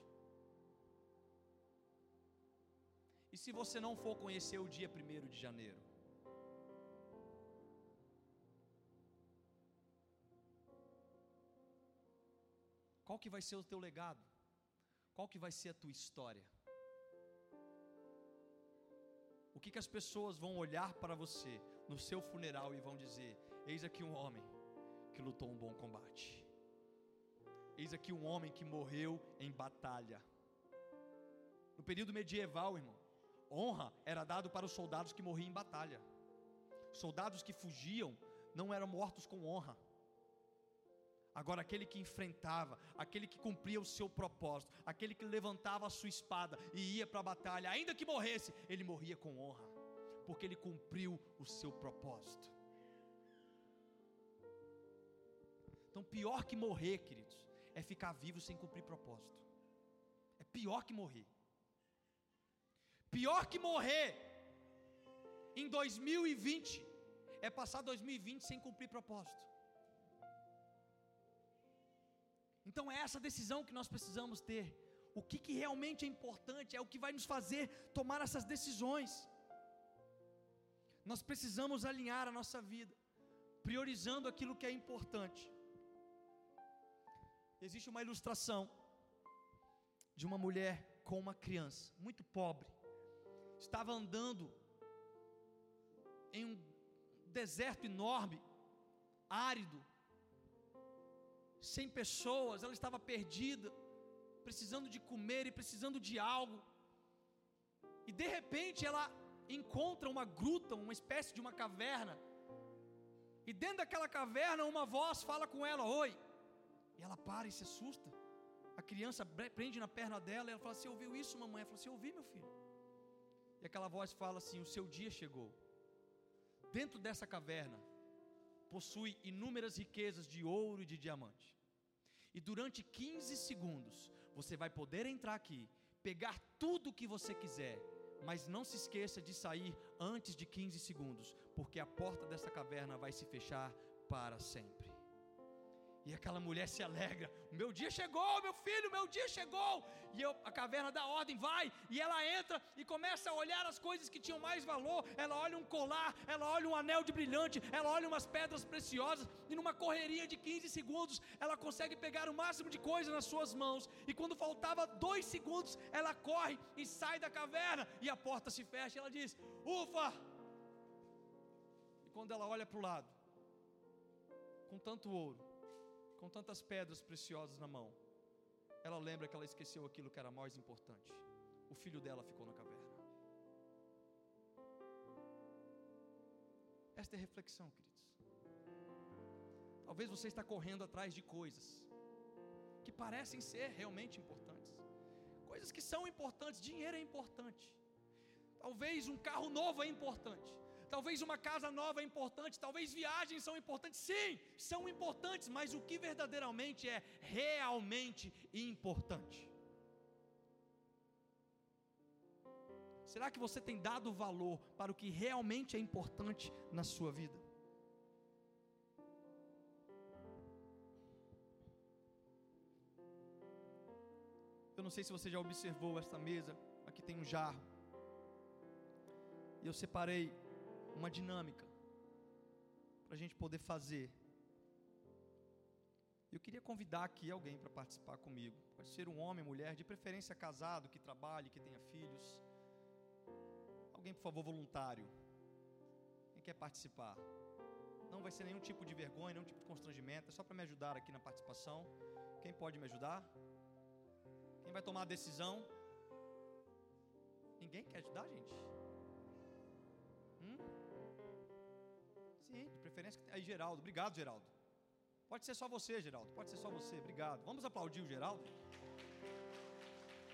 E se você não for conhecer o dia 1 de janeiro? Qual que vai ser o teu legado? Qual que vai ser a tua história? O que, que as pessoas vão olhar para você no seu funeral e vão dizer: Eis aqui um homem que lutou um bom combate. Eis aqui um homem que morreu em batalha. No período medieval, irmão, honra era dado para os soldados que morriam em batalha. Soldados que fugiam não eram mortos com honra. Agora, aquele que enfrentava, aquele que cumpria o seu propósito, aquele que levantava a sua espada e ia para a batalha, ainda que morresse, ele morria com honra, porque ele cumpriu o seu propósito. Então, pior que morrer, queridos, é ficar vivo sem cumprir propósito. É pior que morrer. Pior que morrer em 2020 é passar 2020 sem cumprir propósito. Então é essa decisão que nós precisamos ter. O que, que realmente é importante, é o que vai nos fazer tomar essas decisões. Nós precisamos alinhar a nossa vida, priorizando aquilo que é importante. Existe uma ilustração de uma mulher com uma criança, muito pobre, estava andando em um deserto enorme, árido, sem pessoas, ela estava perdida, precisando de comer e precisando de algo. E de repente ela encontra uma gruta, uma espécie de uma caverna. E dentro daquela caverna uma voz fala com ela: "Oi". E ela para e se assusta. A criança prende na perna dela e ela fala: "Você ouviu isso, mamãe?" Ela fala: "Você ouviu, meu filho?" E aquela voz fala assim: "O seu dia chegou." Dentro dessa caverna possui inúmeras riquezas de ouro e de diamante. E durante 15 segundos você vai poder entrar aqui, pegar tudo o que você quiser, mas não se esqueça de sair antes de 15 segundos, porque a porta dessa caverna vai se fechar para sempre. E aquela mulher se alegra: meu dia chegou, meu filho, meu dia chegou. E eu, a caverna da ordem vai, e ela entra e começa a olhar as coisas que tinham mais valor. Ela olha um colar, ela olha um anel de brilhante, ela olha umas pedras preciosas, e numa correria de 15 segundos, ela consegue pegar o máximo de coisa nas suas mãos. E quando faltava dois segundos, ela corre e sai da caverna, e a porta se fecha. E ela diz: Ufa! E quando ela olha para o lado, com tanto ouro, com tantas pedras preciosas na mão, ela lembra que ela esqueceu aquilo que era mais importante. O filho dela ficou na caverna. Esta é a reflexão, queridos. Talvez você está correndo atrás de coisas que parecem ser realmente importantes. Coisas que são importantes, dinheiro é importante. Talvez um carro novo é importante. Talvez uma casa nova é importante, talvez viagens são importantes. Sim, são importantes, mas o que verdadeiramente é realmente importante? Será que você tem dado valor para o que realmente é importante na sua vida? Eu não sei se você já observou esta mesa. Aqui tem um jarro. E eu separei uma dinâmica para a gente poder fazer. Eu queria convidar aqui alguém para participar comigo. Pode ser um homem, mulher, de preferência casado, que trabalhe, que tenha filhos. Alguém, por favor, voluntário. Quem quer participar? Não vai ser nenhum tipo de vergonha, nenhum tipo de constrangimento. É só para me ajudar aqui na participação. Quem pode me ajudar? Quem vai tomar a decisão? Ninguém quer ajudar, gente? Sim, de preferência. Aí, Geraldo. Obrigado, Geraldo. Pode ser só você, Geraldo. Pode ser só você. Obrigado. Vamos aplaudir o Geraldo?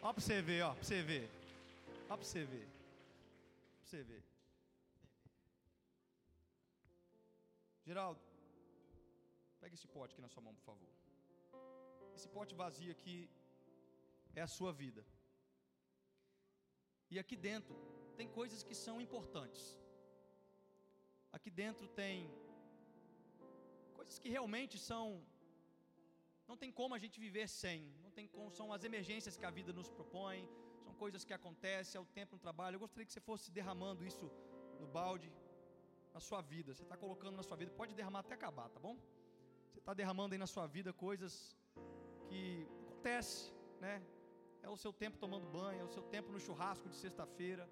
Ó pra você ver, ó, pra você ver. Ó pra você ver. Pra você ver. Geraldo, pega esse pote aqui na sua mão, por favor. Esse pote vazio aqui é a sua vida. E aqui dentro tem coisas que são importantes. Aqui dentro tem coisas que realmente são não tem como a gente viver sem, não tem como, são as emergências que a vida nos propõe, são coisas que acontecem, é o tempo no trabalho. Eu gostaria que você fosse derramando isso no balde, na sua vida. Você está colocando na sua vida, pode derramar até acabar, tá bom? Você está derramando aí na sua vida coisas que acontece, né? É o seu tempo tomando banho, é o seu tempo no churrasco de sexta-feira.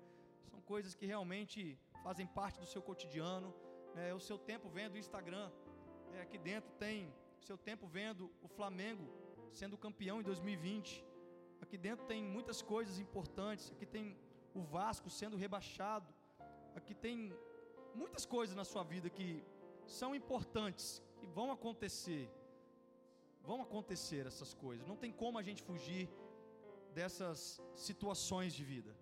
São coisas que realmente fazem parte do seu cotidiano. Né? O seu tempo vendo o Instagram. É, aqui dentro tem seu tempo vendo o Flamengo sendo campeão em 2020. Aqui dentro tem muitas coisas importantes. Aqui tem o Vasco sendo rebaixado. Aqui tem muitas coisas na sua vida que são importantes e vão acontecer. Vão acontecer essas coisas. Não tem como a gente fugir dessas situações de vida.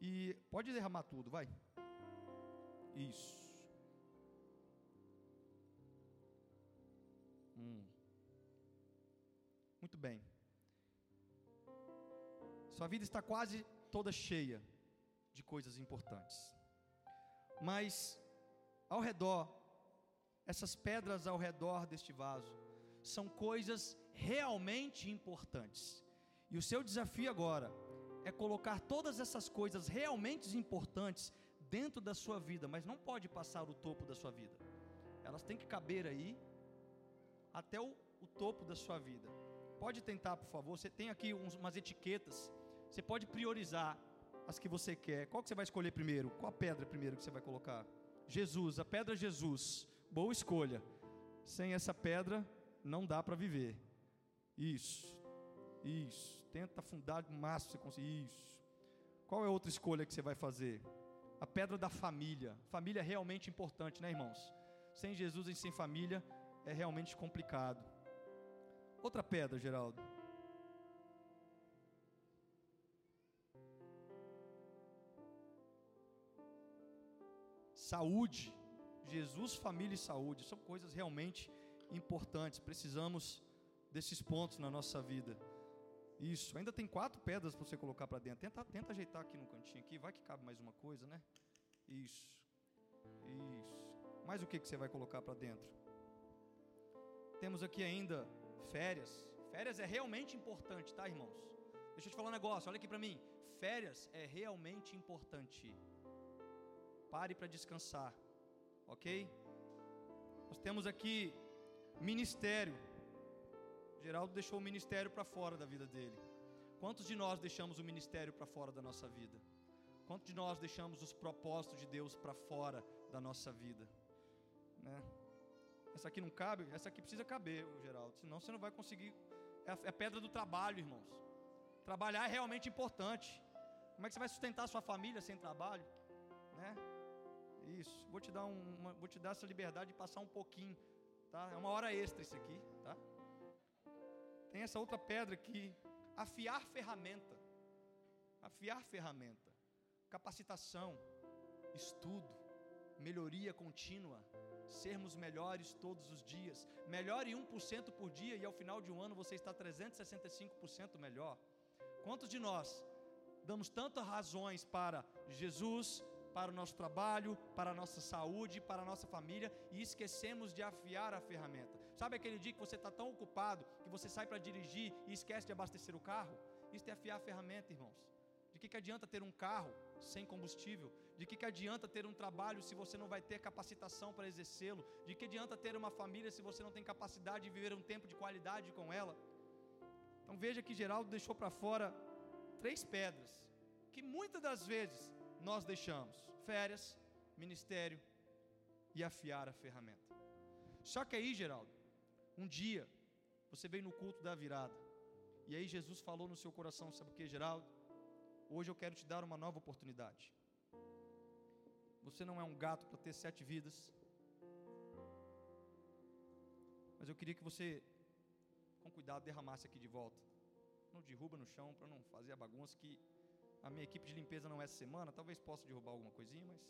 E pode derramar tudo, vai. Isso. Hum. Muito bem. Sua vida está quase toda cheia de coisas importantes. Mas ao redor, essas pedras ao redor deste vaso, são coisas realmente importantes. E o seu desafio agora é colocar todas essas coisas realmente importantes dentro da sua vida, mas não pode passar o topo da sua vida. Elas têm que caber aí até o, o topo da sua vida. Pode tentar, por favor. Você tem aqui uns, umas etiquetas. Você pode priorizar as que você quer. Qual que você vai escolher primeiro? Qual a pedra primeiro que você vai colocar? Jesus, a pedra Jesus. Boa escolha. Sem essa pedra não dá para viver. Isso. Isso. Tenta afundar o máximo que você conseguir. Isso. Qual é a outra escolha que você vai fazer? A pedra da família. Família é realmente importante, né, irmãos? Sem Jesus e sem família é realmente complicado. Outra pedra, Geraldo. Saúde. Jesus, família e saúde são coisas realmente importantes. Precisamos desses pontos na nossa vida. Isso, ainda tem quatro pedras para você colocar para dentro. Tenta, tenta ajeitar aqui no cantinho aqui, vai que cabe mais uma coisa, né? Isso. Isso. Mais o que que você vai colocar para dentro? Temos aqui ainda férias. Férias é realmente importante, tá, irmãos? Deixa eu te falar um negócio, olha aqui para mim. Férias é realmente importante. Pare para descansar, ok? Nós temos aqui ministério. Geraldo deixou o ministério para fora da vida dele. Quantos de nós deixamos o ministério para fora da nossa vida? Quantos de nós deixamos os propósitos de Deus para fora da nossa vida? Né? Essa aqui não cabe, essa aqui precisa caber, Geraldo. Senão você não vai conseguir. É a, é a pedra do trabalho, irmãos. Trabalhar é realmente importante. Como é que você vai sustentar a sua família sem trabalho? Né? Isso. Vou te dar uma, vou te dar essa liberdade de passar um pouquinho, tá? É uma hora extra isso aqui, tá? Tem essa outra pedra aqui, afiar ferramenta. Afiar ferramenta. Capacitação, estudo, melhoria contínua, sermos melhores todos os dias. Melhore 1% por dia e ao final de um ano você está 365% melhor. Quantos de nós damos tantas razões para Jesus, para o nosso trabalho, para a nossa saúde, para a nossa família e esquecemos de afiar a ferramenta? Sabe aquele dia que você está tão ocupado que você sai para dirigir e esquece de abastecer o carro? Isso é afiar a ferramenta, irmãos. De que, que adianta ter um carro sem combustível? De que, que adianta ter um trabalho se você não vai ter capacitação para exercê-lo? De que adianta ter uma família se você não tem capacidade de viver um tempo de qualidade com ela? Então veja que Geraldo deixou para fora três pedras que muitas das vezes nós deixamos: férias, ministério e afiar a ferramenta. Só que aí, Geraldo, um dia você veio no culto da virada e aí Jesus falou no seu coração, sabe o que, Geraldo? Hoje eu quero te dar uma nova oportunidade. Você não é um gato para ter sete vidas. Mas eu queria que você, com cuidado, derramasse aqui de volta. Não derruba no chão para não fazer a bagunça que a minha equipe de limpeza não é essa semana. Talvez possa derrubar alguma coisinha, mas.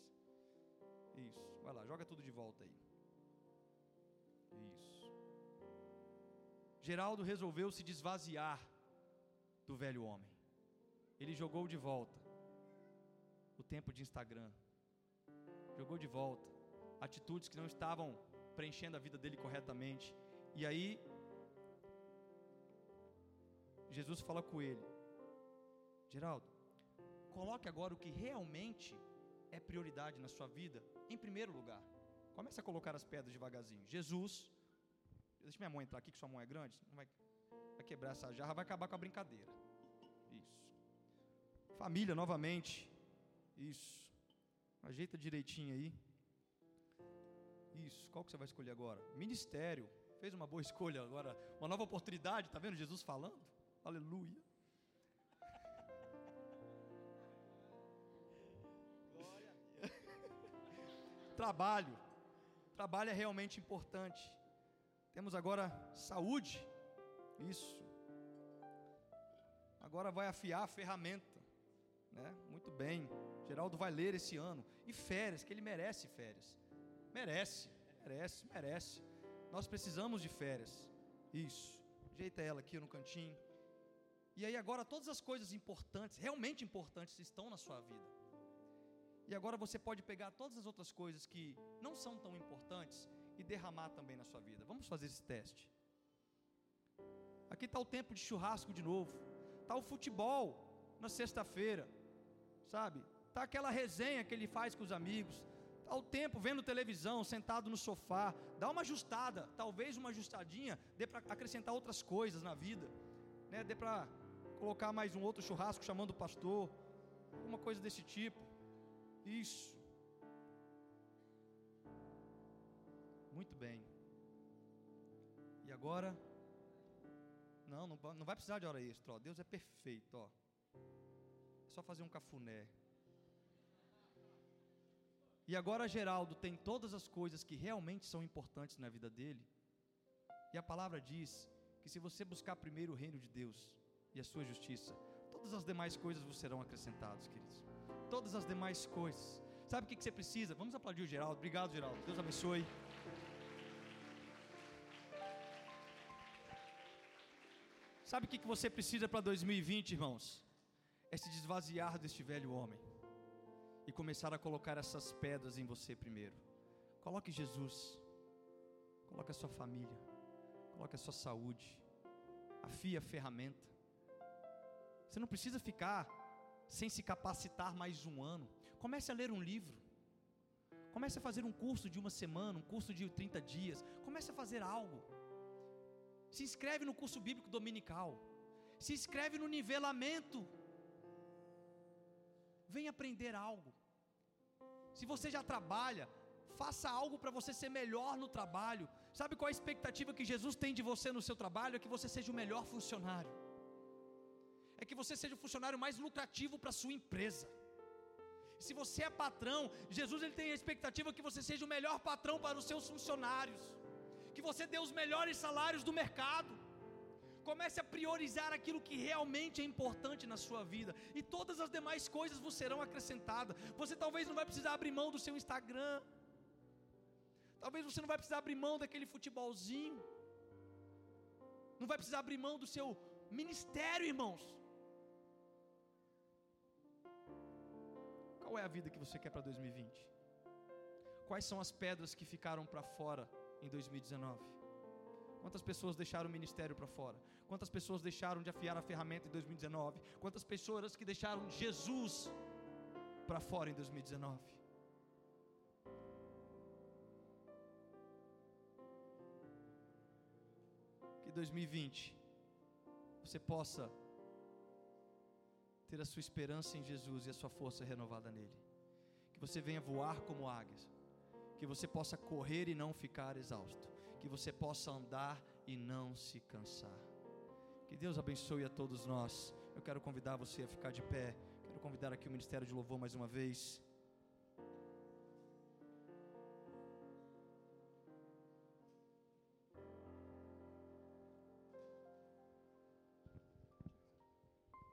Isso. Vai lá, joga tudo de volta aí. Isso. Geraldo resolveu se desvaziar do velho homem. Ele jogou de volta o tempo de Instagram. Jogou de volta atitudes que não estavam preenchendo a vida dele corretamente. E aí Jesus fala com ele: Geraldo, coloque agora o que realmente é prioridade na sua vida em primeiro lugar. Comece a colocar as pedras devagarzinho. Jesus, deixa minha mãe entrar aqui, que sua mão é grande, não vai, vai quebrar essa jarra, vai acabar com a brincadeira. Isso. Família novamente. Isso. Ajeita direitinho aí. Isso. Qual que você vai escolher agora? Ministério. Fez uma boa escolha agora. Uma nova oportunidade. Tá vendo Jesus falando? Aleluia. Trabalho. Trabalho é realmente importante. Temos agora saúde. Isso. Agora vai afiar a ferramenta. Né? Muito bem. Geraldo vai ler esse ano. E férias, que ele merece férias. Merece, merece, merece. Nós precisamos de férias. Isso. Ajeita ela aqui no cantinho. E aí agora todas as coisas importantes, realmente importantes, estão na sua vida. E agora você pode pegar todas as outras coisas que não são tão importantes e derramar também na sua vida. Vamos fazer esse teste. Aqui está o tempo de churrasco de novo. Está o futebol na sexta-feira. Sabe? Está aquela resenha que ele faz com os amigos. Está o tempo vendo televisão, sentado no sofá. Dá uma ajustada, talvez uma ajustadinha, dê para acrescentar outras coisas na vida. Né? Dê para colocar mais um outro churrasco chamando o pastor. Uma coisa desse tipo. Isso. Muito bem. E agora? Não, não, não vai precisar de hora extra. Ó. Deus é perfeito. Ó. É só fazer um cafuné. E agora Geraldo tem todas as coisas que realmente são importantes na vida dele. E a palavra diz que se você buscar primeiro o reino de Deus e a sua justiça, todas as demais coisas vos serão acrescentadas, queridos. Todas as demais coisas. Sabe o que você precisa? Vamos aplaudir o Geraldo. Obrigado, Geraldo. Deus abençoe. Sabe o que você precisa para 2020, irmãos? É se desvaziar deste velho homem e começar a colocar essas pedras em você primeiro. Coloque Jesus, coloque a sua família, coloque a sua saúde, afie a ferramenta. Você não precisa ficar sem se capacitar mais um ano. Comece a ler um livro. Comece a fazer um curso de uma semana, um curso de 30 dias. Comece a fazer algo. Se inscreve no curso bíblico dominical. Se inscreve no nivelamento. Venha aprender algo. Se você já trabalha, faça algo para você ser melhor no trabalho. Sabe qual a expectativa que Jesus tem de você no seu trabalho? É que você seja o melhor funcionário. É que você seja o funcionário mais lucrativo para a sua empresa. Se você é patrão, Jesus ele tem a expectativa que você seja o melhor patrão para os seus funcionários. Que você dê os melhores salários do mercado. Comece a priorizar aquilo que realmente é importante na sua vida, e todas as demais coisas vos serão acrescentadas. Você talvez não vai precisar abrir mão do seu Instagram, talvez você não vai precisar abrir mão daquele futebolzinho, não vai precisar abrir mão do seu ministério, irmãos. Qual é a vida que você quer para 2020? Quais são as pedras que ficaram para fora em 2019? Quantas pessoas deixaram o ministério para fora? Quantas pessoas deixaram de afiar a ferramenta em 2019? Quantas pessoas que deixaram Jesus para fora em 2019? Que 2020 você possa ter a sua esperança em Jesus e a sua força renovada nele. Que você venha voar como águias. Que você possa correr e não ficar exausto que você possa andar e não se cansar. Que Deus abençoe a todos nós. Eu quero convidar você a ficar de pé. Quero convidar aqui o Ministério de Louvor mais uma vez.